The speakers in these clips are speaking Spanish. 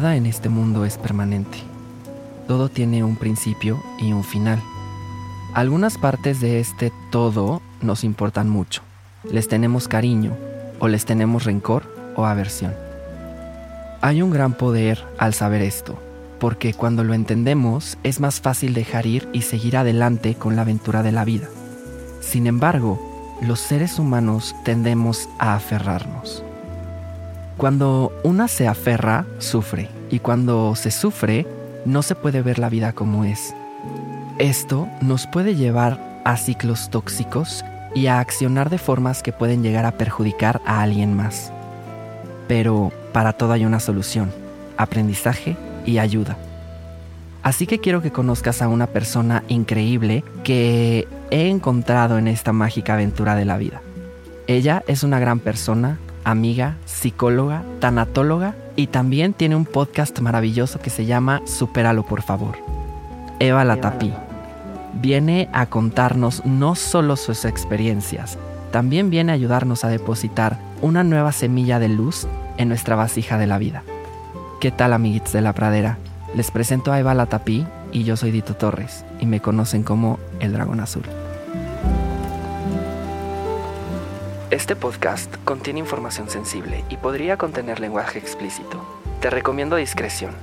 Nada en este mundo es permanente. Todo tiene un principio y un final. Algunas partes de este todo nos importan mucho. Les tenemos cariño o les tenemos rencor o aversión. Hay un gran poder al saber esto, porque cuando lo entendemos es más fácil dejar ir y seguir adelante con la aventura de la vida. Sin embargo, los seres humanos tendemos a aferrarnos. Cuando una se aferra, sufre, y cuando se sufre, no se puede ver la vida como es. Esto nos puede llevar a ciclos tóxicos y a accionar de formas que pueden llegar a perjudicar a alguien más. Pero para todo hay una solución, aprendizaje y ayuda. Así que quiero que conozcas a una persona increíble que he encontrado en esta mágica aventura de la vida. Ella es una gran persona, amiga, psicóloga, tanatóloga y también tiene un podcast maravilloso que se llama Supéralo por favor. Eva Latapí viene a contarnos no solo sus experiencias, también viene a ayudarnos a depositar una nueva semilla de luz en nuestra vasija de la vida. ¿Qué tal amiguitos de la pradera? Les presento a Eva Latapí y yo soy Dito Torres y me conocen como el Dragón Azul. Este podcast contiene información sensible y podría contener lenguaje explícito. Te recomiendo discreción.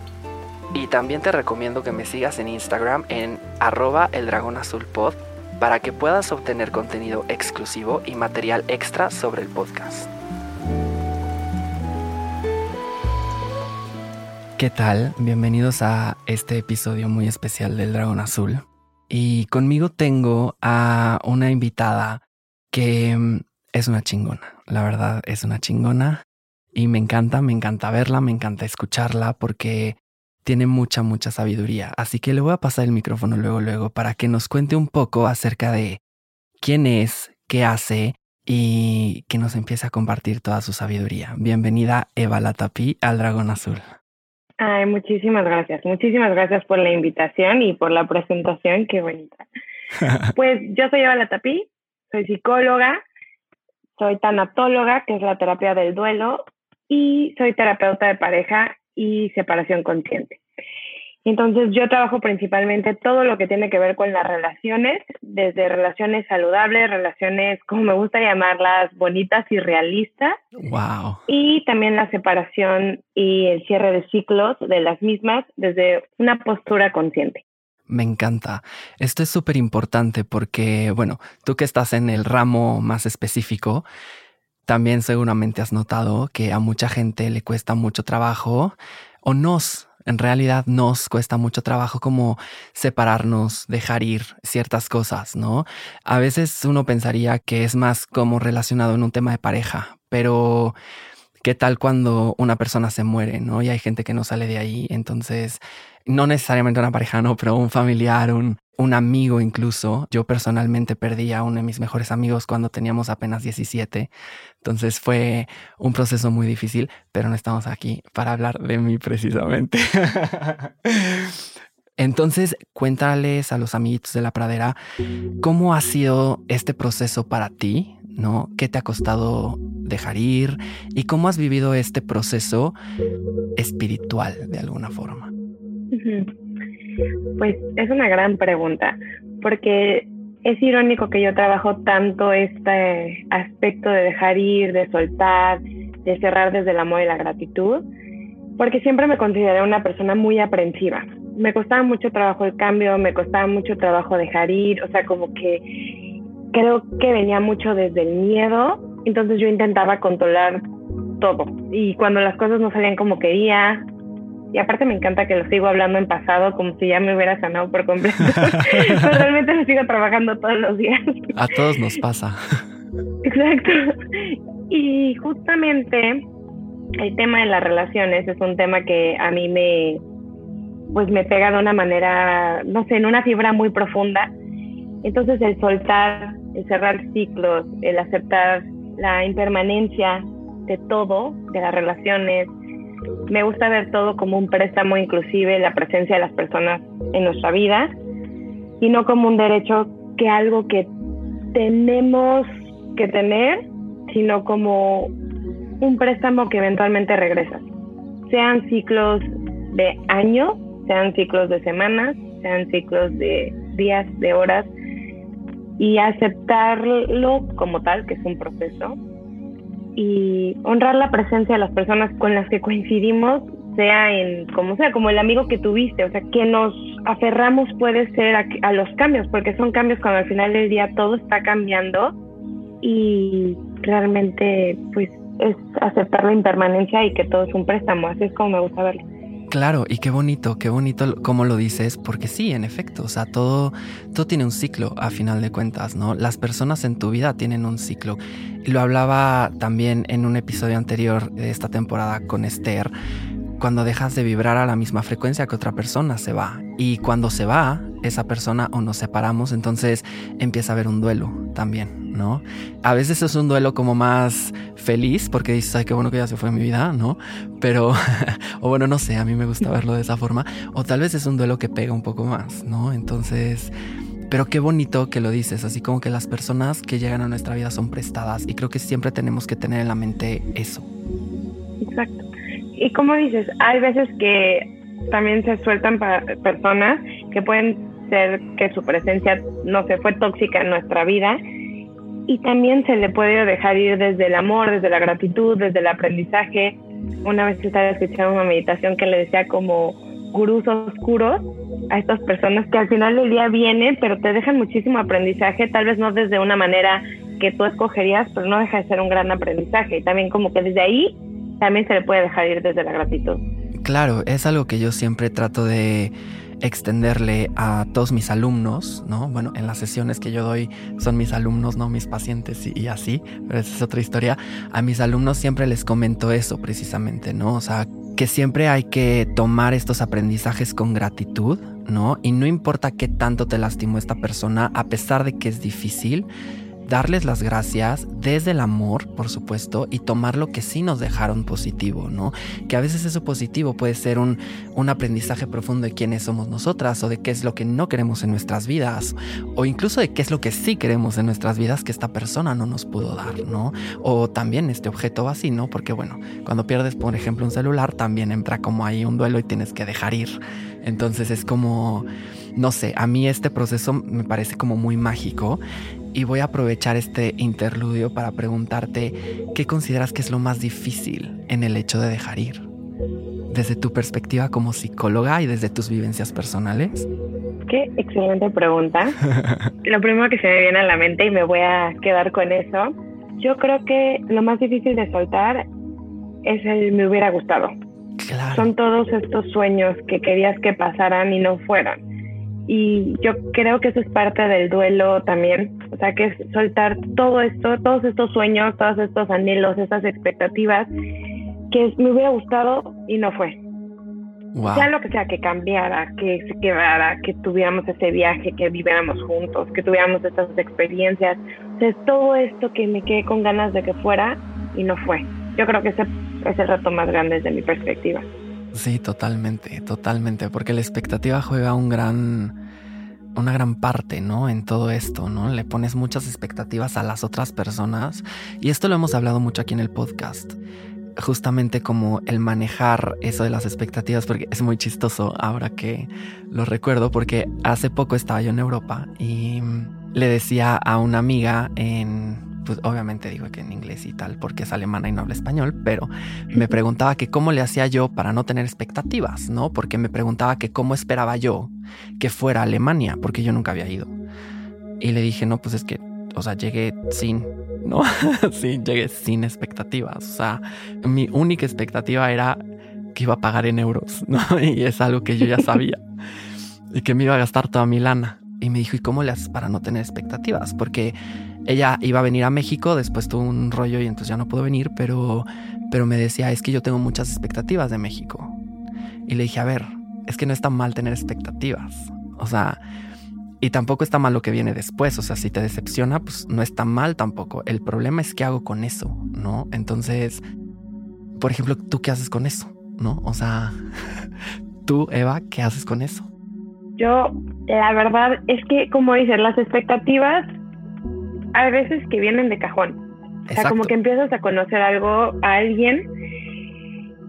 Y también te recomiendo que me sigas en Instagram en arroba el dragón azul pod para que puedas obtener contenido exclusivo y material extra sobre el podcast. ¿Qué tal? Bienvenidos a este episodio muy especial del Dragón Azul. Y conmigo tengo a una invitada que es una chingona, la verdad es una chingona y me encanta, me encanta verla, me encanta escucharla porque tiene mucha, mucha sabiduría. Así que le voy a pasar el micrófono luego, luego para que nos cuente un poco acerca de quién es, qué hace y que nos empiece a compartir toda su sabiduría. Bienvenida Eva Latapí al Dragón Azul. Ay, muchísimas gracias. Muchísimas gracias por la invitación y por la presentación. Qué bonita. pues yo soy Eva Latapí, soy psicóloga, soy tanatóloga, que es la terapia del duelo, y soy terapeuta de pareja y separación consciente. Entonces yo trabajo principalmente todo lo que tiene que ver con las relaciones, desde relaciones saludables, relaciones, como me gusta llamarlas, bonitas y realistas. Wow. Y también la separación y el cierre de ciclos de las mismas desde una postura consciente. Me encanta. Esto es súper importante porque, bueno, tú que estás en el ramo más específico, también seguramente has notado que a mucha gente le cuesta mucho trabajo o nos, en realidad nos cuesta mucho trabajo como separarnos, dejar ir ciertas cosas, ¿no? A veces uno pensaría que es más como relacionado en un tema de pareja, pero ¿qué tal cuando una persona se muere, ¿no? Y hay gente que no sale de ahí, entonces no necesariamente una pareja, no, pero un familiar, un, un amigo incluso. Yo personalmente perdí a uno de mis mejores amigos cuando teníamos apenas 17. Entonces fue un proceso muy difícil, pero no estamos aquí para hablar de mí precisamente. Entonces, cuéntales a los amiguitos de la pradera cómo ha sido este proceso para ti, ¿no? ¿Qué te ha costado dejar ir? ¿Y cómo has vivido este proceso espiritual de alguna forma? Pues es una gran pregunta, porque es irónico que yo trabajo tanto este aspecto de dejar ir, de soltar, de cerrar desde el amor y la gratitud, porque siempre me consideré una persona muy aprensiva. Me costaba mucho trabajo el cambio, me costaba mucho trabajo dejar ir, o sea, como que creo que venía mucho desde el miedo, entonces yo intentaba controlar todo y cuando las cosas no salían como quería, y aparte me encanta que lo sigo hablando en pasado como si ya me hubiera sanado por completo. Pero realmente lo sigo trabajando todos los días. A todos nos pasa. Exacto. Y justamente el tema de las relaciones es un tema que a mí me, pues me pega de una manera, no sé, en una fibra muy profunda. Entonces el soltar, el cerrar ciclos, el aceptar la impermanencia de todo, de las relaciones. Me gusta ver todo como un préstamo, inclusive la presencia de las personas en nuestra vida, y no como un derecho que algo que tenemos que tener, sino como un préstamo que eventualmente regresa. Sean ciclos de años, sean ciclos de semanas, sean ciclos de días, de horas, y aceptarlo como tal, que es un proceso, y honrar la presencia de las personas con las que coincidimos, sea en como sea, como el amigo que tuviste, o sea, que nos aferramos puede ser a, a los cambios, porque son cambios cuando al final del día todo está cambiando y realmente pues es aceptar la impermanencia y que todo es un préstamo, así es como me gusta verlo. Claro, y qué bonito, qué bonito como lo dices, porque sí, en efecto, o sea, todo, todo tiene un ciclo a final de cuentas, ¿no? Las personas en tu vida tienen un ciclo. Lo hablaba también en un episodio anterior de esta temporada con Esther, cuando dejas de vibrar a la misma frecuencia que otra persona se va. Y cuando se va esa persona o nos separamos, entonces empieza a haber un duelo también, ¿no? A veces es un duelo como más feliz porque dices, ay, qué bueno que ya se fue mi vida, ¿no? Pero, o bueno, no sé, a mí me gusta verlo de esa forma. O tal vez es un duelo que pega un poco más, ¿no? Entonces... Pero qué bonito que lo dices, así como que las personas que llegan a nuestra vida son prestadas y creo que siempre tenemos que tener en la mente eso. Exacto y como dices, hay veces que también se sueltan personas que pueden ser que su presencia, no se fue tóxica en nuestra vida y también se le puede dejar ir desde el amor, desde la gratitud, desde el aprendizaje. Una vez estaba escuchando una meditación que le decía como gurús oscuros a estas personas que al final del día vienen, pero te dejan muchísimo aprendizaje, tal vez no desde una manera que tú escogerías, pero no deja de ser un gran aprendizaje. Y también como que desde ahí también se le puede dejar ir desde la gratitud. Claro, es algo que yo siempre trato de extenderle a todos mis alumnos, ¿no? Bueno, en las sesiones que yo doy son mis alumnos, no mis pacientes y, así, pero es otra historia. A mis alumnos siempre les comento eso precisamente, ¿no? O sea, que siempre hay que tomar estos aprendizajes con gratitud, ¿no? Y no importa qué tanto te lastimó esta persona, a pesar de que es difícil, darles las gracias desde el amor, por supuesto, y tomar lo que sí nos dejaron positivo, ¿no? Que a veces eso positivo puede ser un, un aprendizaje profundo de quiénes somos nosotras o de qué es lo que no queremos en nuestras vidas o incluso de qué es lo que sí queremos en nuestras vidas que esta persona no nos pudo dar, ¿no? O también este objeto así, ¿no? Porque bueno, cuando pierdes, por ejemplo, un celular, también entra como ahí un duelo y tienes que dejar ir. Entonces es como, no sé, a mí este proceso me parece como muy mágico y voy a aprovechar este interludio para preguntarte qué consideras que es lo más difícil en el hecho de dejar ir, desde tu perspectiva como psicóloga y desde tus vivencias personales. Qué excelente pregunta. lo primero que se me viene a la mente y me voy a quedar con eso, yo creo que lo más difícil de soltar es el me hubiera gustado. Son todos estos sueños que querías que pasaran y no fueran y yo creo que eso es parte del duelo también, o sea, que es soltar todo esto, todos estos sueños, todos estos anhelos, estas expectativas que me hubiera gustado y no fue. Sea lo que sea, que cambiara, que se quedara, que tuviéramos ese viaje, que viviéramos juntos, que tuviéramos estas experiencias. O sea, es todo esto que me quedé con ganas de que fuera y no fue. Yo creo que ese es el reto más grande desde mi perspectiva. Sí, totalmente, totalmente, porque la expectativa juega un gran, una gran parte, ¿no? En todo esto, ¿no? Le pones muchas expectativas a las otras personas y esto lo hemos hablado mucho aquí en el podcast. Justamente como el manejar eso de las expectativas, porque es muy chistoso ahora que lo recuerdo, porque hace poco estaba yo en Europa y le decía a una amiga en pues obviamente digo que en inglés y tal, porque es alemana y no habla español, pero me preguntaba que cómo le hacía yo para no tener expectativas, ¿no? Porque me preguntaba que cómo esperaba yo que fuera Alemania, porque yo nunca había ido. Y le dije, no, pues es que, o sea, llegué sin, ¿no? sí, llegué sin expectativas. O sea, mi única expectativa era que iba a pagar en euros, ¿no? Y es algo que yo ya sabía. y que me iba a gastar toda mi lana. Y me dijo, ¿y cómo le haces para no tener expectativas? Porque ella iba a venir a México, después tuvo un rollo y entonces ya no pudo venir, pero, pero me decía, es que yo tengo muchas expectativas de México. Y le dije, a ver, es que no está mal tener expectativas. O sea, y tampoco está mal lo que viene después. O sea, si te decepciona, pues no está mal tampoco. El problema es qué hago con eso, ¿no? Entonces, por ejemplo, ¿tú qué haces con eso? ¿No? O sea, tú, Eva, ¿qué haces con eso? Yo, la verdad es que, como dices, las expectativas hay veces que vienen de cajón. O sea, como que empiezas a conocer algo a alguien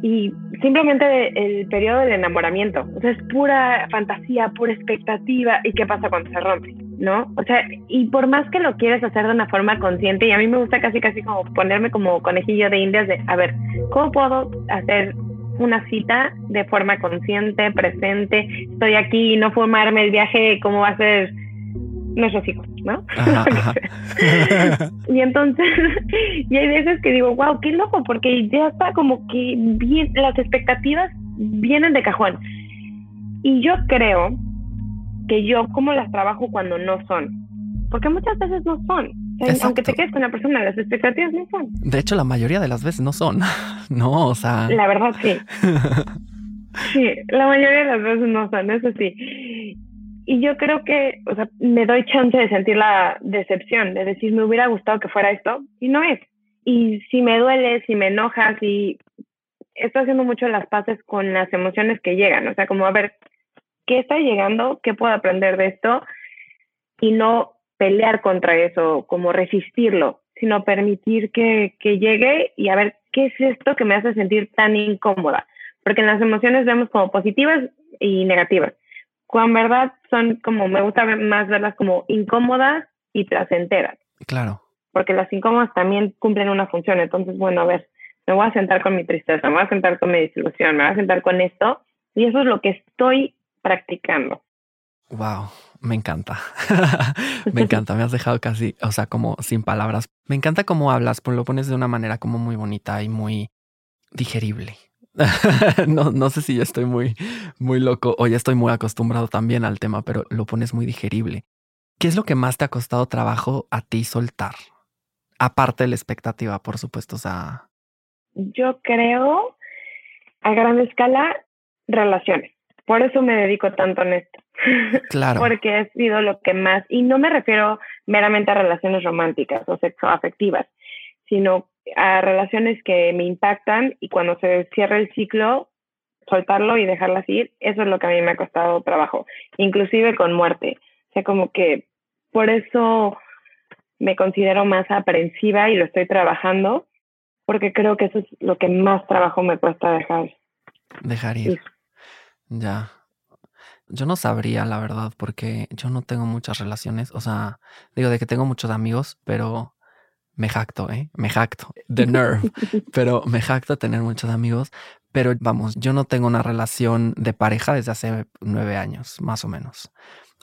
y simplemente el periodo del enamoramiento. O sea, es pura fantasía, pura expectativa. ¿Y qué pasa cuando se rompe? ¿No? O sea, y por más que lo quieres hacer de una forma consciente, y a mí me gusta casi, casi como ponerme como conejillo de indias de, a ver, ¿cómo puedo hacer una cita de forma consciente, presente? Estoy aquí, no fumarme el viaje, ¿cómo va a ser nuestros hijos, ¿no? y entonces, y hay veces que digo, wow, qué loco, porque ya está como que bien, las expectativas vienen de cajón. Y yo creo que yo como las trabajo cuando no son, porque muchas veces no son. aunque te quedes con la persona, las expectativas no son. De hecho, la mayoría de las veces no son. no, o sea. La verdad, sí. sí, la mayoría de las veces no son, eso sí. Y yo creo que, o sea, me doy chance de sentir la decepción, de decir, me hubiera gustado que fuera esto, y no es. Y si me duele, si me enoja, si estoy haciendo mucho las paces con las emociones que llegan, o sea, como a ver, ¿qué está llegando? ¿Qué puedo aprender de esto? Y no pelear contra eso, como resistirlo, sino permitir que, que llegue y a ver, ¿qué es esto que me hace sentir tan incómoda? Porque en las emociones vemos como positivas y negativas cuando en verdad son como, me gusta más verlas como incómodas y placenteras. Claro. Porque las incómodas también cumplen una función. Entonces, bueno, a ver, me voy a sentar con mi tristeza, me voy a sentar con mi desilusión, me voy a sentar con esto. Y eso es lo que estoy practicando. Wow, me encanta. me encanta, me has dejado casi, o sea, como sin palabras. Me encanta cómo hablas, pues lo pones de una manera como muy bonita y muy digerible. no, no sé si ya estoy muy, muy loco o ya estoy muy acostumbrado también al tema, pero lo pones muy digerible. ¿Qué es lo que más te ha costado trabajo a ti soltar? Aparte de la expectativa, por supuesto. O sea. Yo creo a gran escala relaciones. Por eso me dedico tanto en esto. Claro. Porque ha sido lo que más, y no me refiero meramente a relaciones románticas o sexoafectivas, sino a relaciones que me impactan y cuando se cierra el ciclo, soltarlo y dejarlas ir, eso es lo que a mí me ha costado trabajo, inclusive con muerte. O sea, como que por eso me considero más aprensiva y lo estoy trabajando, porque creo que eso es lo que más trabajo me cuesta dejar. Dejar ir. Ya. Yo no sabría, la verdad, porque yo no tengo muchas relaciones. O sea, digo de que tengo muchos amigos, pero me jacto, ¿eh? Me jacto. The nerve. pero me jacto tener muchos amigos. Pero vamos, yo no tengo una relación de pareja desde hace nueve años, más o menos.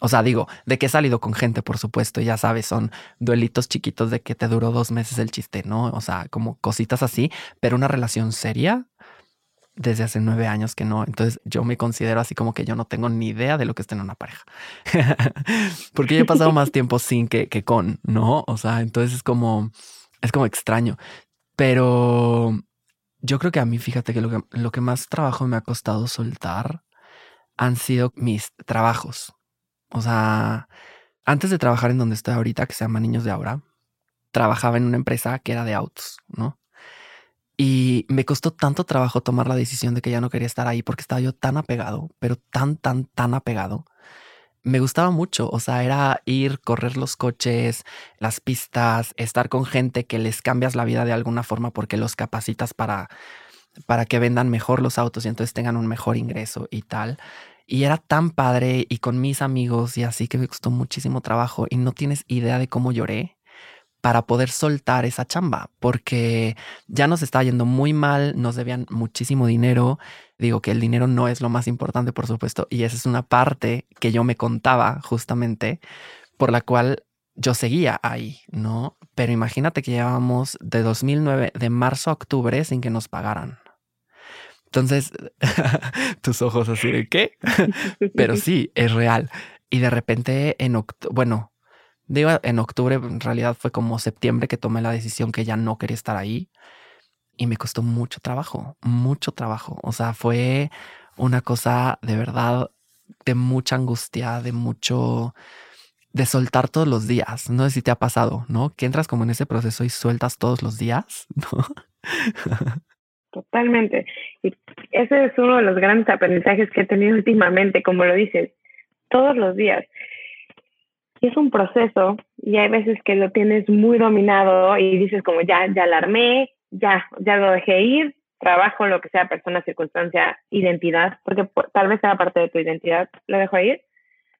O sea, digo, de que he salido con gente, por supuesto, ya sabes, son duelitos chiquitos de que te duró dos meses el chiste, ¿no? O sea, como cositas así, pero una relación seria desde hace nueve años que no. Entonces yo me considero así como que yo no tengo ni idea de lo que es tener una pareja. Porque yo he pasado más tiempo sin que, que con, ¿no? O sea, entonces es como, es como extraño. Pero yo creo que a mí, fíjate que lo que, lo que más trabajo me ha costado soltar han sido mis trabajos. O sea, antes de trabajar en donde estoy ahorita, que se llama Niños de Ahora, trabajaba en una empresa que era de autos, ¿no? Y me costó tanto trabajo tomar la decisión de que ya no quería estar ahí porque estaba yo tan apegado, pero tan, tan, tan apegado, me gustaba mucho. O sea, era ir, correr los coches, las pistas, estar con gente que les cambias la vida de alguna forma porque los capacitas para, para que vendan mejor los autos y entonces tengan un mejor ingreso y tal. Y era tan padre y con mis amigos y así que me costó muchísimo trabajo y no tienes idea de cómo lloré para poder soltar esa chamba, porque ya nos estaba yendo muy mal, nos debían muchísimo dinero. Digo que el dinero no es lo más importante, por supuesto, y esa es una parte que yo me contaba justamente, por la cual yo seguía ahí, ¿no? Pero imagínate que llevábamos de 2009, de marzo a octubre, sin que nos pagaran. Entonces, tus ojos así de qué? Pero sí, es real. Y de repente en octubre, bueno, Digo, en octubre en realidad fue como septiembre que tomé la decisión que ya no quería estar ahí y me costó mucho trabajo, mucho trabajo. O sea, fue una cosa de verdad de mucha angustia, de mucho, de soltar todos los días. No sé si te ha pasado, ¿no? Que entras como en ese proceso y sueltas todos los días, ¿no? Totalmente. Y ese es uno de los grandes aprendizajes que he tenido últimamente, como lo dices, todos los días. Es un proceso y hay veces que lo tienes muy dominado y dices como ya, ya alarmé, ya, ya lo dejé ir, trabajo, lo que sea, persona, circunstancia, identidad, porque tal vez sea parte de tu identidad, lo dejo ir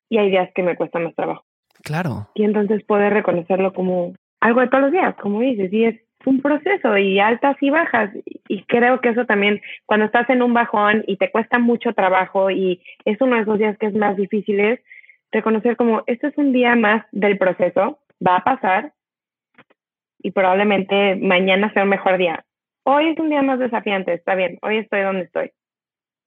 y hay días que me cuesta más trabajo. Claro. Y entonces poder reconocerlo como algo de todos los días, como dices, y es un proceso y altas y bajas. Y creo que eso también, cuando estás en un bajón y te cuesta mucho trabajo y es uno de esos días que es más difíciles, reconocer como, esto es un día más del proceso, va a pasar y probablemente mañana sea un mejor día. Hoy es un día más desafiante, está bien, hoy estoy donde estoy.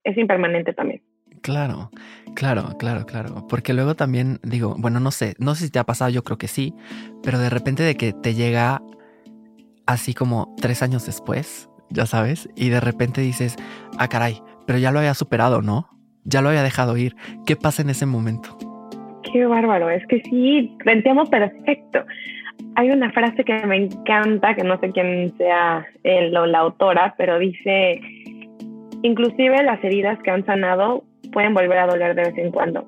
Es impermanente también. Claro, claro, claro, claro. Porque luego también digo, bueno, no sé, no sé si te ha pasado, yo creo que sí, pero de repente de que te llega así como tres años después, ya sabes, y de repente dices, ah, caray, pero ya lo había superado, ¿no? Ya lo había dejado ir. ¿Qué pasa en ese momento? Qué bárbaro, es que sí, entiendo perfecto hay una frase que me encanta, que no sé quién sea el, o la autora, pero dice, inclusive las heridas que han sanado pueden volver a doler de vez en cuando.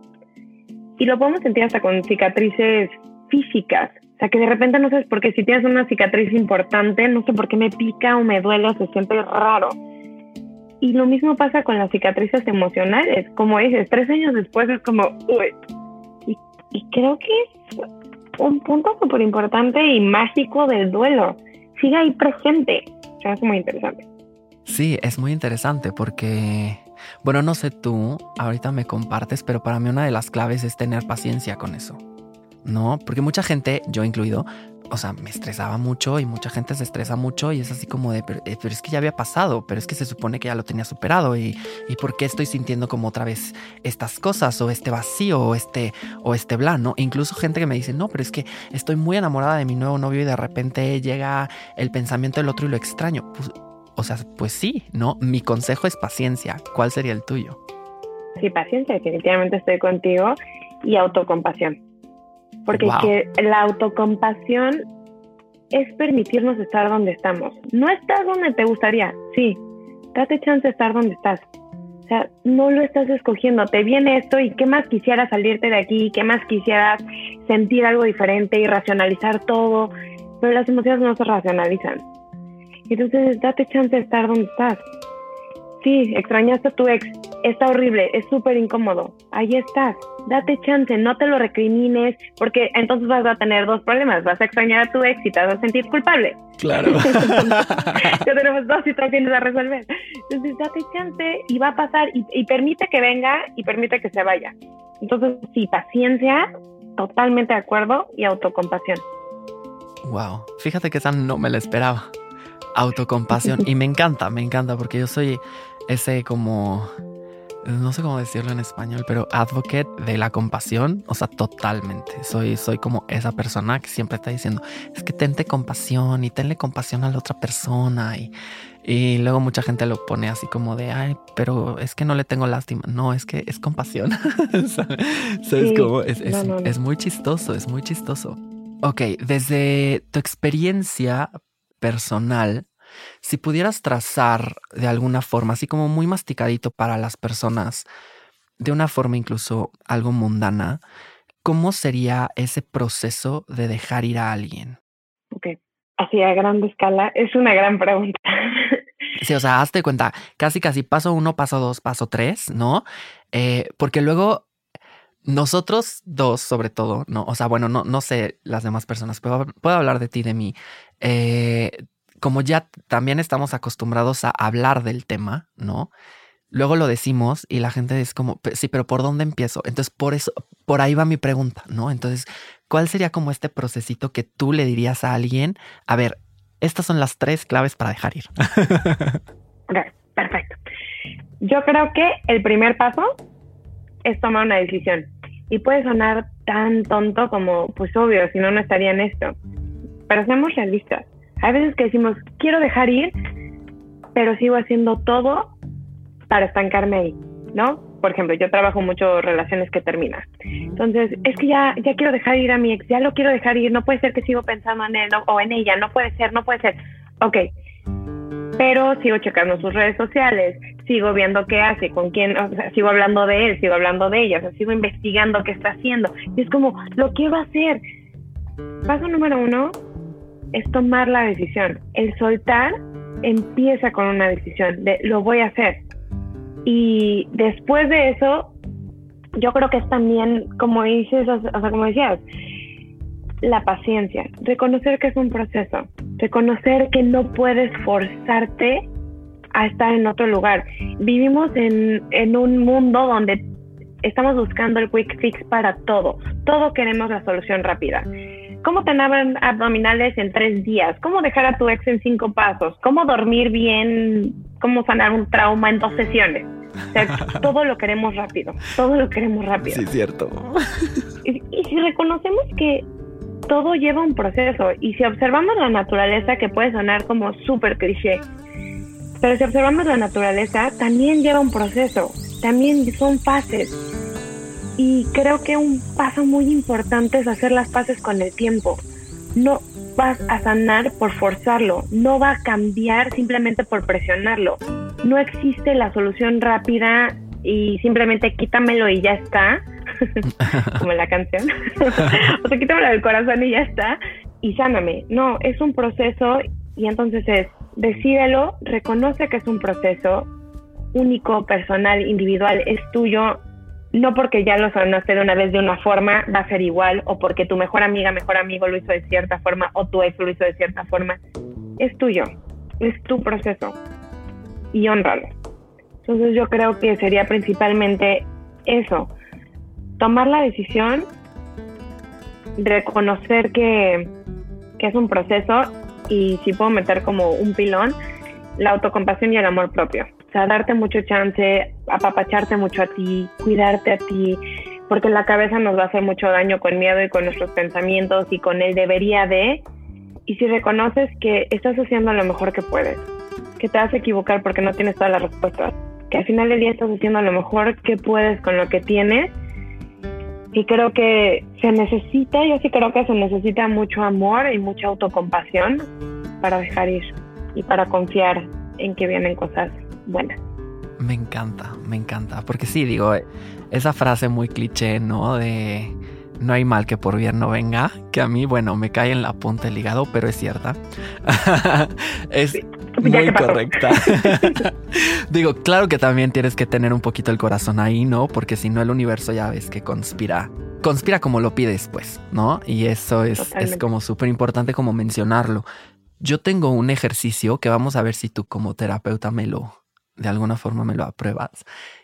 Y lo podemos sentir hasta con cicatrices físicas. O sea, que de repente no sabes por qué si tienes una cicatriz importante, no sé por qué me pica o me duele o se siente raro. Y lo mismo pasa con las cicatrices emocionales. Como dices, tres años después es como, uy. Y, creo que un punto súper importante y mágico del duelo. Sigue ahí presente. O sea, es muy interesante. Sí, es muy interesante porque, bueno, no sé tú, ahorita me compartes, pero para mí una de las claves es tener paciencia con eso. ¿No? Porque mucha gente, yo incluido, o sea, me estresaba mucho y mucha gente se estresa mucho y es así como de, eh, pero, es que ya había pasado, pero es que se supone que ya lo tenía superado y, y ¿por qué estoy sintiendo como otra vez estas cosas o este vacío o este, o este blan, ¿no? incluso gente que me dice, no, pero es que estoy muy enamorada de mi nuevo novio y de repente llega el pensamiento del otro y lo extraño. Pues, o sea, pues sí, ¿no? Mi consejo es paciencia. ¿Cuál sería el tuyo? Sí, paciencia, definitivamente estoy contigo y autocompasión porque que la autocompasión es permitirnos estar donde estamos. No estás donde te gustaría, sí, date chance de estar donde estás. O sea, no lo estás escogiendo, te viene esto y qué más quisieras salirte de aquí, qué más quisieras sentir algo diferente y racionalizar todo, pero las emociones no se racionalizan. Entonces, date chance de estar donde estás. Sí, extrañaste a tu ex, está horrible, es súper incómodo. Ahí estás, date chance, no te lo recrimines, porque entonces vas a tener dos problemas. Vas a extrañar a tu ex y te vas a sentir culpable. Claro. ya tenemos dos situaciones a resolver. Entonces, date chance y va a pasar y, y permite que venga y permite que se vaya. Entonces, sí, paciencia, totalmente de acuerdo y autocompasión. Wow, fíjate que esa no me la esperaba. Autocompasión. y me encanta, me encanta porque yo soy ese como no sé cómo decirlo en español, pero advocate de la compasión, o sea, totalmente. Soy, soy como esa persona que siempre está diciendo, es que tente compasión y tenle compasión a la otra persona. Y, y luego mucha gente lo pone así como de, ay, pero es que no le tengo lástima. No, es que es compasión. ¿Sabes cómo? Es, es muy chistoso, es muy chistoso. Ok, desde tu experiencia personal, si pudieras trazar de alguna forma, así como muy masticadito para las personas, de una forma incluso algo mundana, ¿cómo sería ese proceso de dejar ir a alguien? Ok, así a gran escala, es una gran pregunta. Sí, o sea, hazte cuenta, casi casi paso uno, paso dos, paso tres, ¿no? Eh, porque luego nosotros dos, sobre todo, ¿no? O sea, bueno, no, no sé las demás personas, puedo, puedo hablar de ti, de mí. Eh, como ya también estamos acostumbrados a hablar del tema, ¿no? Luego lo decimos y la gente es como, sí, pero ¿por dónde empiezo? Entonces, por eso, por ahí va mi pregunta, ¿no? Entonces, ¿cuál sería como este procesito que tú le dirías a alguien? A ver, estas son las tres claves para dejar ir. perfecto. Yo creo que el primer paso es tomar una decisión. Y puede sonar tan tonto como, pues obvio, si no, no estaría en esto. Pero seamos realistas. Hay veces que decimos, quiero dejar ir, pero sigo haciendo todo para estancarme ahí, ¿no? Por ejemplo, yo trabajo mucho relaciones que terminan. Entonces, es que ya, ya quiero dejar ir a mi ex, ya lo quiero dejar ir, no puede ser que sigo pensando en él o en ella, no puede ser, no puede ser. Ok, pero sigo checando sus redes sociales, sigo viendo qué hace, con quién, o sea, sigo hablando de él, sigo hablando de ella, o sea, sigo investigando qué está haciendo. Y es como, lo quiero hacer. Paso número uno es tomar la decisión. El soltar empieza con una decisión de lo voy a hacer. Y después de eso, yo creo que es también, como dices, o sea, como decías, la paciencia, reconocer que es un proceso, reconocer que no puedes forzarte a estar en otro lugar. Vivimos en, en un mundo donde estamos buscando el quick fix para todo. Todo queremos la solución rápida. ¿Cómo tener abdominales en tres días? ¿Cómo dejar a tu ex en cinco pasos? ¿Cómo dormir bien? ¿Cómo sanar un trauma en dos sesiones? O sea, todo lo queremos rápido. Todo lo queremos rápido. Sí, cierto. Y, y si reconocemos que todo lleva un proceso y si observamos la naturaleza, que puede sonar como súper cliché, pero si observamos la naturaleza, también lleva un proceso, también son fases. Y creo que un paso muy importante es hacer las paces con el tiempo. No vas a sanar por forzarlo, no va a cambiar simplemente por presionarlo. No existe la solución rápida y simplemente quítamelo y ya está, como la canción. o sea, quítamelo del corazón y ya está, y sáname. No, es un proceso y entonces es, decídelo, reconoce que es un proceso único, personal, individual, es tuyo, no porque ya lo sanaste de una vez de una forma, va a ser igual, o porque tu mejor amiga, mejor amigo lo hizo de cierta forma, o tu ex lo hizo de cierta forma. Es tuyo, es tu proceso. Y honralo. Entonces yo creo que sería principalmente eso, tomar la decisión, reconocer que, que es un proceso y si puedo meter como un pilón, la autocompasión y el amor propio. O sea, darte mucho chance, apapacharte mucho a ti, cuidarte a ti, porque la cabeza nos va a hacer mucho daño con miedo y con nuestros pensamientos y con el debería de. Y si reconoces que estás haciendo lo mejor que puedes, que te vas a equivocar porque no tienes todas las respuestas, que al final del día estás haciendo lo mejor que puedes con lo que tienes y creo que se necesita, yo sí creo que se necesita mucho amor y mucha autocompasión para dejar ir y para confiar en que vienen cosas buenas. Me encanta, me encanta, porque sí, digo, esa frase muy cliché, ¿no? De no hay mal que por bien no venga, que a mí, bueno, me cae en la punta del hígado, pero es cierta. es muy correcta. Digo, claro que también tienes que tener un poquito el corazón ahí, ¿no? Porque si no, el universo ya ves que conspira. Conspira como lo pides, pues, ¿no? Y eso es, es como súper importante como mencionarlo. Yo tengo un ejercicio que vamos a ver si tú como terapeuta me lo, de alguna forma me lo apruebas,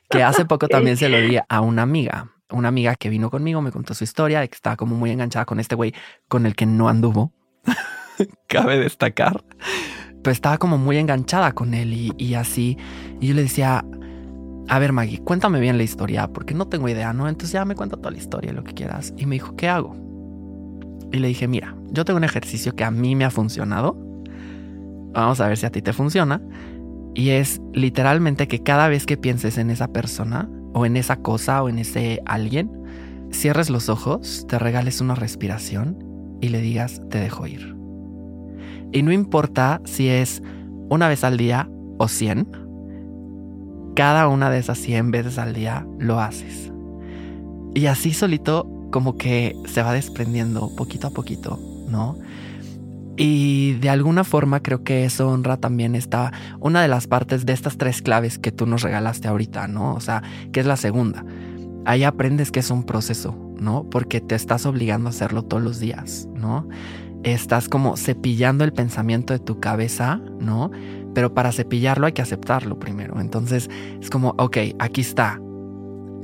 que hace poco también se lo di a una amiga, una amiga que vino conmigo, me contó su historia de que estaba como muy enganchada con este güey con el que no anduvo, cabe destacar, pero estaba como muy enganchada con él y, y, así. Y yo le decía, a ver Maggie, cuéntame bien la historia, porque no tengo idea, ¿no? Entonces ya me cuenta toda la historia, lo que quieras. Y me dijo, ¿qué hago? Y le dije, mira, yo tengo un ejercicio que a mí me ha funcionado. Vamos a ver si a ti te funciona. Y es literalmente que cada vez que pienses en esa persona, o en esa cosa, o en ese alguien, cierres los ojos, te regales una respiración y le digas, te dejo ir. Y no importa si es una vez al día o cien, cada una de esas cien veces al día lo haces. Y así solito como que se va desprendiendo poquito a poquito, ¿no? Y de alguna forma creo que eso honra también esta, una de las partes de estas tres claves que tú nos regalaste ahorita, ¿no? O sea, que es la segunda. Ahí aprendes que es un proceso, ¿no? Porque te estás obligando a hacerlo todos los días, ¿no? Estás como cepillando el pensamiento de tu cabeza, ¿no? Pero para cepillarlo hay que aceptarlo primero. Entonces es como, ok, aquí está,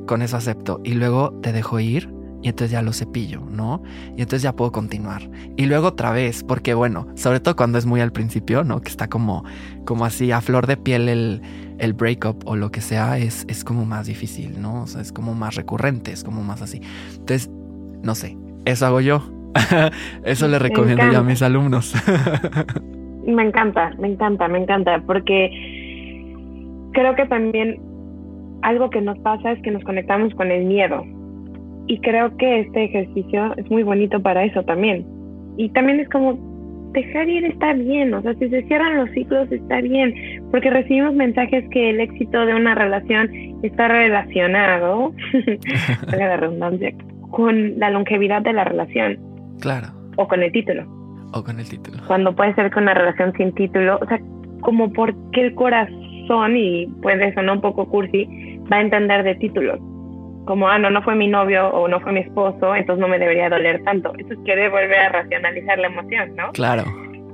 con eso acepto. Y luego te dejo ir y entonces ya lo cepillo, ¿no? Y entonces ya puedo continuar. Y luego otra vez, porque bueno, sobre todo cuando es muy al principio, ¿no? Que está como, como así a flor de piel el, el breakup o lo que sea, es, es como más difícil, ¿no? O sea, es como más recurrente, es como más así. Entonces, no sé, eso hago yo. eso le recomiendo yo a mis alumnos. me encanta, me encanta, me encanta, porque creo que también algo que nos pasa es que nos conectamos con el miedo. Y creo que este ejercicio es muy bonito para eso también. Y también es como dejar ir está bien, o sea, si se cierran los ciclos está bien, porque recibimos mensajes que el éxito de una relación está relacionado, la redundancia, con la longevidad de la relación. Claro. O con el título. O con el título. Cuando puede ser con una relación sin título, o sea, como por qué el corazón, y puede sonar un poco cursi, va a entender de títulos. Como, ah, no, no fue mi novio o no fue mi esposo, entonces no me debería doler tanto. Eso es querer volver a racionalizar la emoción, ¿no? Claro.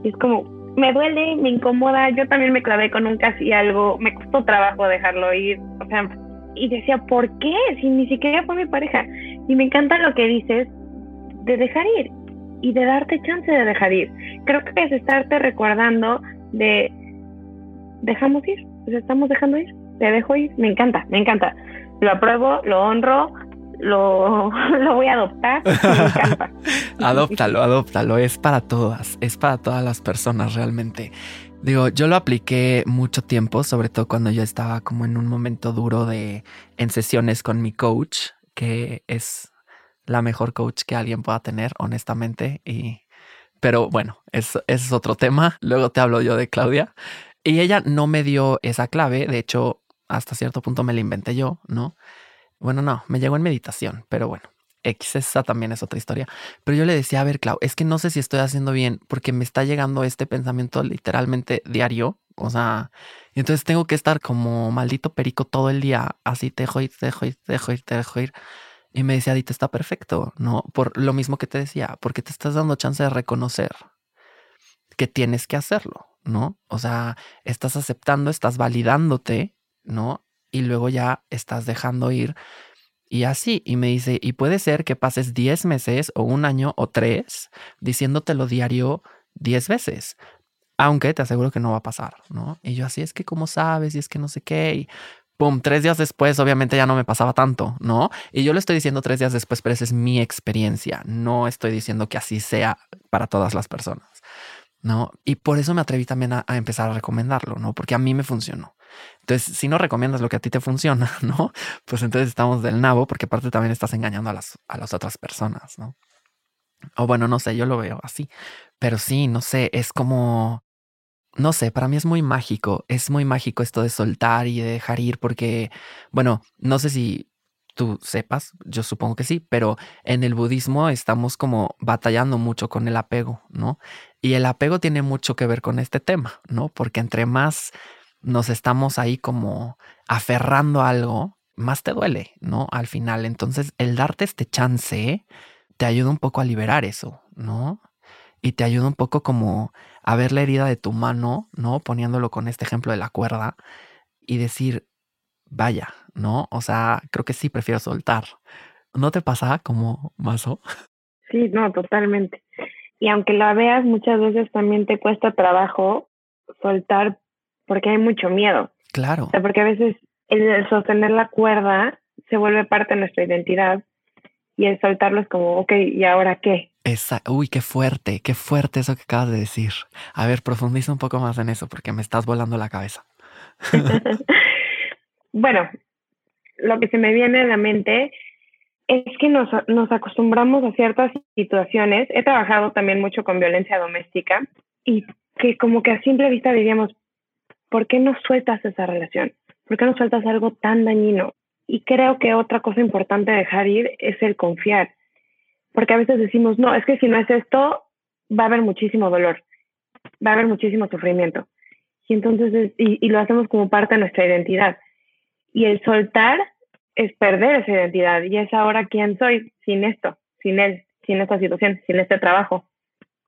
Y es como, me duele, me incomoda, yo también me clavé con un casi algo, me costó trabajo dejarlo ir, o sea, y decía, ¿por qué? Si ni siquiera fue mi pareja. Y me encanta lo que dices de dejar ir y de darte chance de dejar ir. Creo que es estarte recordando de dejamos ir, pues estamos dejando ir, te dejo ir, me encanta, me encanta. Lo apruebo, lo honro, lo, lo voy a adoptar, me adóptalo, adóptalo, es para todas, es para todas las personas realmente. Digo, yo lo apliqué mucho tiempo, sobre todo cuando yo estaba como en un momento duro de en sesiones con mi coach, que es la mejor coach que alguien pueda tener, honestamente. Y, pero bueno, es, es otro tema. Luego te hablo yo de Claudia. Y ella no me dio esa clave. De hecho, hasta cierto punto me la inventé yo, ¿no? Bueno, no, me llegó en meditación, pero bueno. X, esa también es otra historia. Pero yo le decía, a ver, Clau, es que no sé si estoy haciendo bien porque me está llegando este pensamiento literalmente diario. O sea, entonces tengo que estar como maldito perico todo el día, así te dejo ir, te dejo ir, te dejo ir, te dejo ir. Y me decía, Adita, está perfecto, ¿no? Por lo mismo que te decía, porque te estás dando chance de reconocer que tienes que hacerlo, ¿no? O sea, estás aceptando, estás validándote, ¿no? Y luego ya estás dejando ir. Y así, y me dice, y puede ser que pases 10 meses o un año o tres diciéndotelo diario 10 veces, aunque te aseguro que no va a pasar, ¿no? Y yo así es que, ¿cómo sabes? Y es que no sé qué. Y pum, tres días después, obviamente ya no me pasaba tanto, ¿no? Y yo lo estoy diciendo tres días después, pero esa es mi experiencia. No estoy diciendo que así sea para todas las personas, ¿no? Y por eso me atreví también a, empezar a recomendarlo, ¿no? Porque a mí me funcionó. Entonces, si no recomiendas lo que a ti te funciona, ¿no? Pues entonces estamos del nabo, porque aparte también estás engañando a las, a las otras personas, ¿no? O bueno, no sé, yo lo veo así. Pero sí, no sé, es como no sé, para mí es muy mágico, es muy mágico esto de soltar y de dejar ir porque, bueno, no sé si tú sepas, yo supongo que sí, pero en el budismo estamos como batallando mucho con el apego, ¿no? Y el apego tiene mucho que ver con este tema, ¿no? Porque entre más nos estamos ahí como aferrando a algo, más te duele, ¿no? Al final, entonces el darte este chance te ayuda un poco a liberar eso, ¿no? Y te ayuda un poco como a ver la herida de tu mano, ¿no? Poniéndolo con este ejemplo de la cuerda y decir, vaya, ¿no? O sea, creo que sí prefiero soltar. ¿No te pasa como mazo? Sí, no, totalmente. Y aunque la veas, muchas veces también te cuesta trabajo soltar porque hay mucho miedo. Claro. O sea, porque a veces el sostener la cuerda se vuelve parte de nuestra identidad y el soltarlo es como, ok, ¿y ahora qué? Esa, uy, qué fuerte, qué fuerte eso que acabas de decir. A ver, profundiza un poco más en eso porque me estás volando la cabeza. bueno, lo que se me viene a la mente es que nos, nos acostumbramos a ciertas situaciones. He trabajado también mucho con violencia doméstica y que como que a simple vista diríamos, ¿por qué no sueltas esa relación? ¿Por qué no sueltas algo tan dañino? Y creo que otra cosa importante dejar ir es el confiar porque a veces decimos, no, es que si no es esto, va a haber muchísimo dolor, va a haber muchísimo sufrimiento. Y entonces, y, lo hacemos como parte de nuestra identidad. Y el soltar es perder esa identidad y es ahora quién soy sin esto, sin él, sin esta situación, sin este trabajo.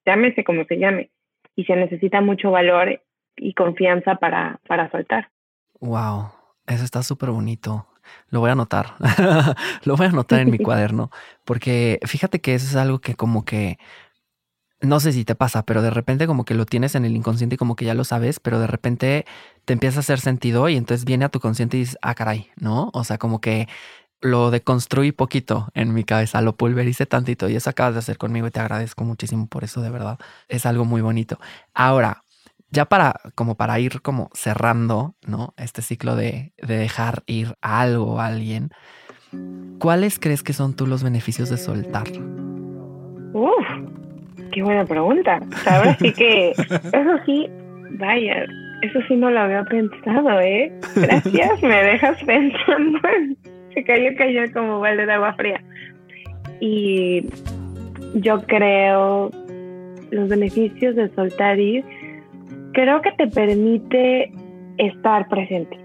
Llámese como se llame. Y se necesita mucho valor y confianza para, para soltar. Wow, eso está súper bonito. Lo voy a anotar. lo voy a anotar en mi cuaderno. Porque fíjate que eso es algo que como que no sé si te pasa, pero de repente como que lo tienes en el inconsciente y como que ya lo sabes, pero de repente te empieza a hacer sentido y entonces viene a tu consciente y dices, ah, caray, ¿no? O sea, como que lo deconstruí poquito en mi cabeza, lo pulvericé tantito y eso acabas de hacer conmigo y te agradezco muchísimo por eso, de verdad. Es algo muy bonito. Ahora, ya para, como para ir como cerrando, ¿no? Este ciclo de, de dejar ir a algo a alguien, ¿cuáles crees que son tú los beneficios de soltar? Uf, qué buena pregunta. Ahora sí que, eso sí, vaya, eso sí no lo había pensado, ¿eh? Gracias, me dejas pensando. Se cayó, cayó como balde de agua fría. Y yo creo los beneficios de soltar ir, creo que te permite estar presente.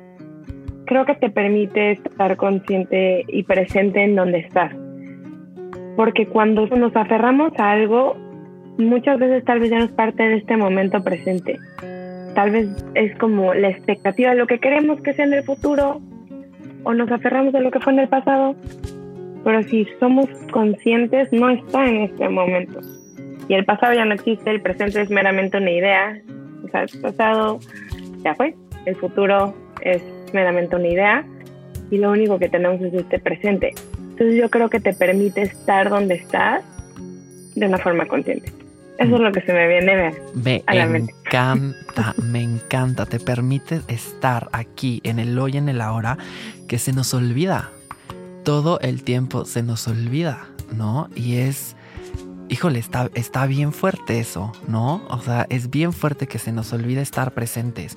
Creo que te permite estar consciente y presente en donde estás. Porque cuando nos aferramos a algo, muchas veces tal vez ya no es parte de este momento presente tal vez es como la expectativa de lo que queremos que sea en el futuro o nos aferramos a lo que fue en el pasado, pero si somos conscientes no está en este momento. Y el pasado ya no existe, el presente es meramente una idea, o sea, el pasado ya fue, el futuro es meramente una idea y lo único que tenemos es este presente. Entonces yo creo que te permite estar donde estás de una forma consciente. Eso es lo que se me viene a la mente. Me encanta, me encanta. Te permite estar aquí en el hoy, en el ahora, que se nos olvida. Todo el tiempo se nos olvida, ¿no? Y es, híjole, está, está bien fuerte eso, ¿no? O sea, es bien fuerte que se nos olvide estar presentes.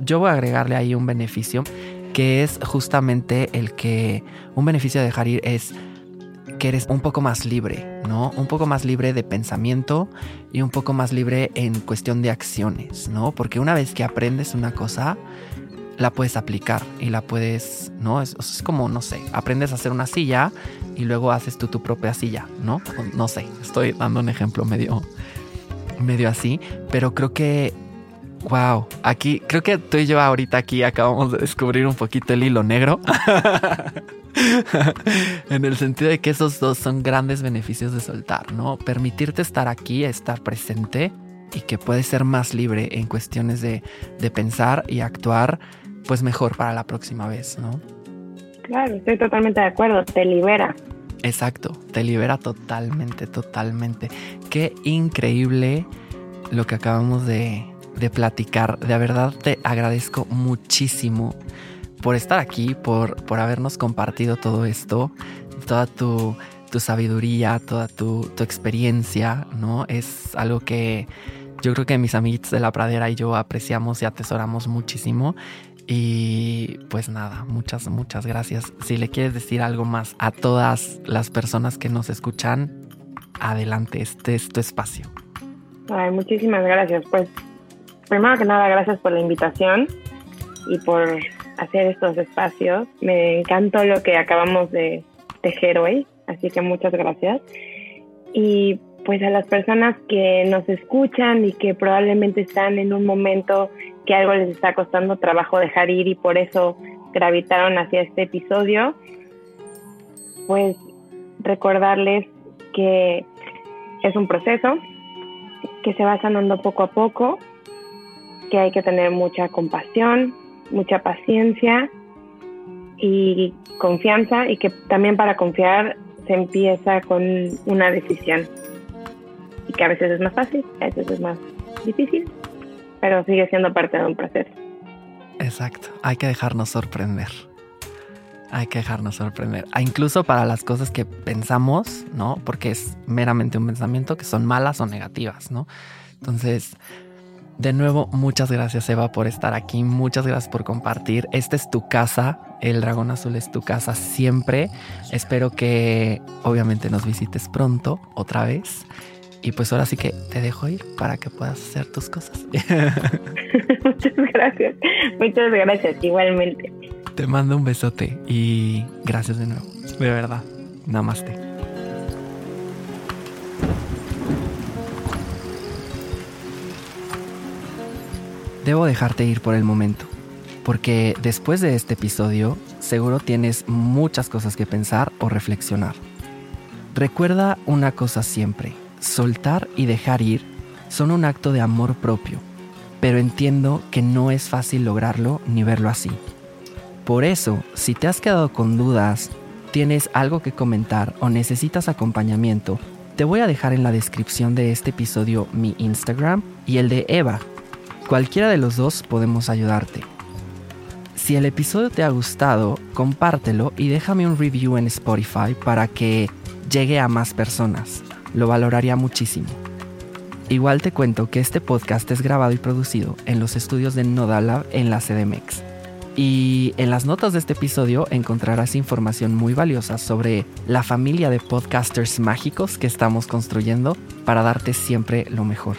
Yo voy a agregarle ahí un beneficio que es justamente el que un beneficio de dejar ir es que eres un poco más libre, ¿no? Un poco más libre de pensamiento y un poco más libre en cuestión de acciones, ¿no? Porque una vez que aprendes una cosa, la puedes aplicar y la puedes, ¿no? Es, es como, no sé, aprendes a hacer una silla y luego haces tú tu propia silla, ¿no? No sé, estoy dando un ejemplo medio, medio así, pero creo que Wow, aquí creo que tú y yo ahorita aquí acabamos de descubrir un poquito el hilo negro. en el sentido de que esos dos son grandes beneficios de soltar, ¿no? Permitirte estar aquí, estar presente y que puedes ser más libre en cuestiones de, de pensar y actuar, pues mejor para la próxima vez, ¿no? Claro, estoy totalmente de acuerdo, te libera. Exacto, te libera totalmente, totalmente. Qué increíble lo que acabamos de, de platicar. De verdad te agradezco muchísimo por estar aquí, por, por habernos compartido todo esto, toda tu, tu sabiduría, toda tu, tu, experiencia, ¿no? Es algo que yo creo que mis amiguitos de la pradera y yo apreciamos y atesoramos muchísimo. Y pues nada, muchas, muchas gracias. Si le quieres decir algo más a todas las personas que nos escuchan, adelante, este es tu espacio. Ay, muchísimas gracias. Pues primero que nada, gracias por la invitación y por hacer estos espacios. Me encantó lo que acabamos de tejer hoy, así que muchas gracias. Y pues a las personas que nos escuchan y que probablemente están en un momento que algo les está costando trabajo dejar ir y por eso gravitaron hacia este episodio, pues recordarles que es un proceso que se va sanando poco a poco que hay que tener mucha compasión, mucha paciencia y confianza y que también para confiar se empieza con una decisión que a veces es más fácil, a veces es más difícil, pero sigue siendo parte de un proceso. Exacto, hay que dejarnos sorprender. Hay que dejarnos sorprender. Ah, incluso para las cosas que pensamos, ¿no? Porque es meramente un pensamiento que son malas o negativas, ¿no? Entonces, de nuevo, muchas gracias Eva por estar aquí, muchas gracias por compartir. Esta es tu casa, el dragón azul es tu casa siempre. Espero que obviamente nos visites pronto otra vez. Y pues ahora sí que te dejo ir para que puedas hacer tus cosas. muchas gracias, muchas gracias, igualmente. Te mando un besote y gracias de nuevo, de verdad. Namaste. Debo dejarte ir por el momento, porque después de este episodio seguro tienes muchas cosas que pensar o reflexionar. Recuerda una cosa siempre, soltar y dejar ir son un acto de amor propio, pero entiendo que no es fácil lograrlo ni verlo así. Por eso, si te has quedado con dudas, tienes algo que comentar o necesitas acompañamiento, te voy a dejar en la descripción de este episodio mi Instagram y el de Eva. Cualquiera de los dos podemos ayudarte. Si el episodio te ha gustado, compártelo y déjame un review en Spotify para que llegue a más personas. Lo valoraría muchísimo. Igual te cuento que este podcast es grabado y producido en los estudios de Nodalab en la CDMX. Y en las notas de este episodio encontrarás información muy valiosa sobre la familia de podcasters mágicos que estamos construyendo para darte siempre lo mejor.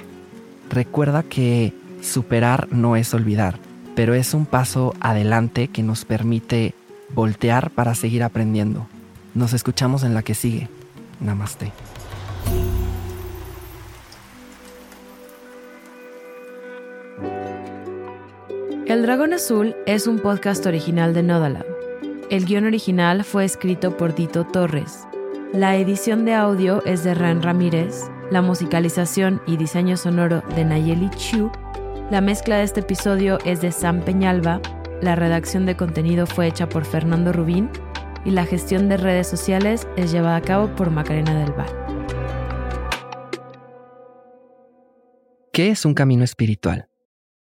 Recuerda que superar no es olvidar, pero es un paso adelante que nos permite voltear para seguir aprendiendo. Nos escuchamos en la que sigue. Namaste. El Dragón Azul es un podcast original de Nodalab. El guion original fue escrito por Dito Torres. La edición de audio es de Ran Ramírez, la musicalización y diseño sonoro de Nayeli Chu. La mezcla de este episodio es de Sam Peñalba, la redacción de contenido fue hecha por Fernando Rubín y la gestión de redes sociales es llevada a cabo por Macarena del Val. ¿Qué es un camino espiritual?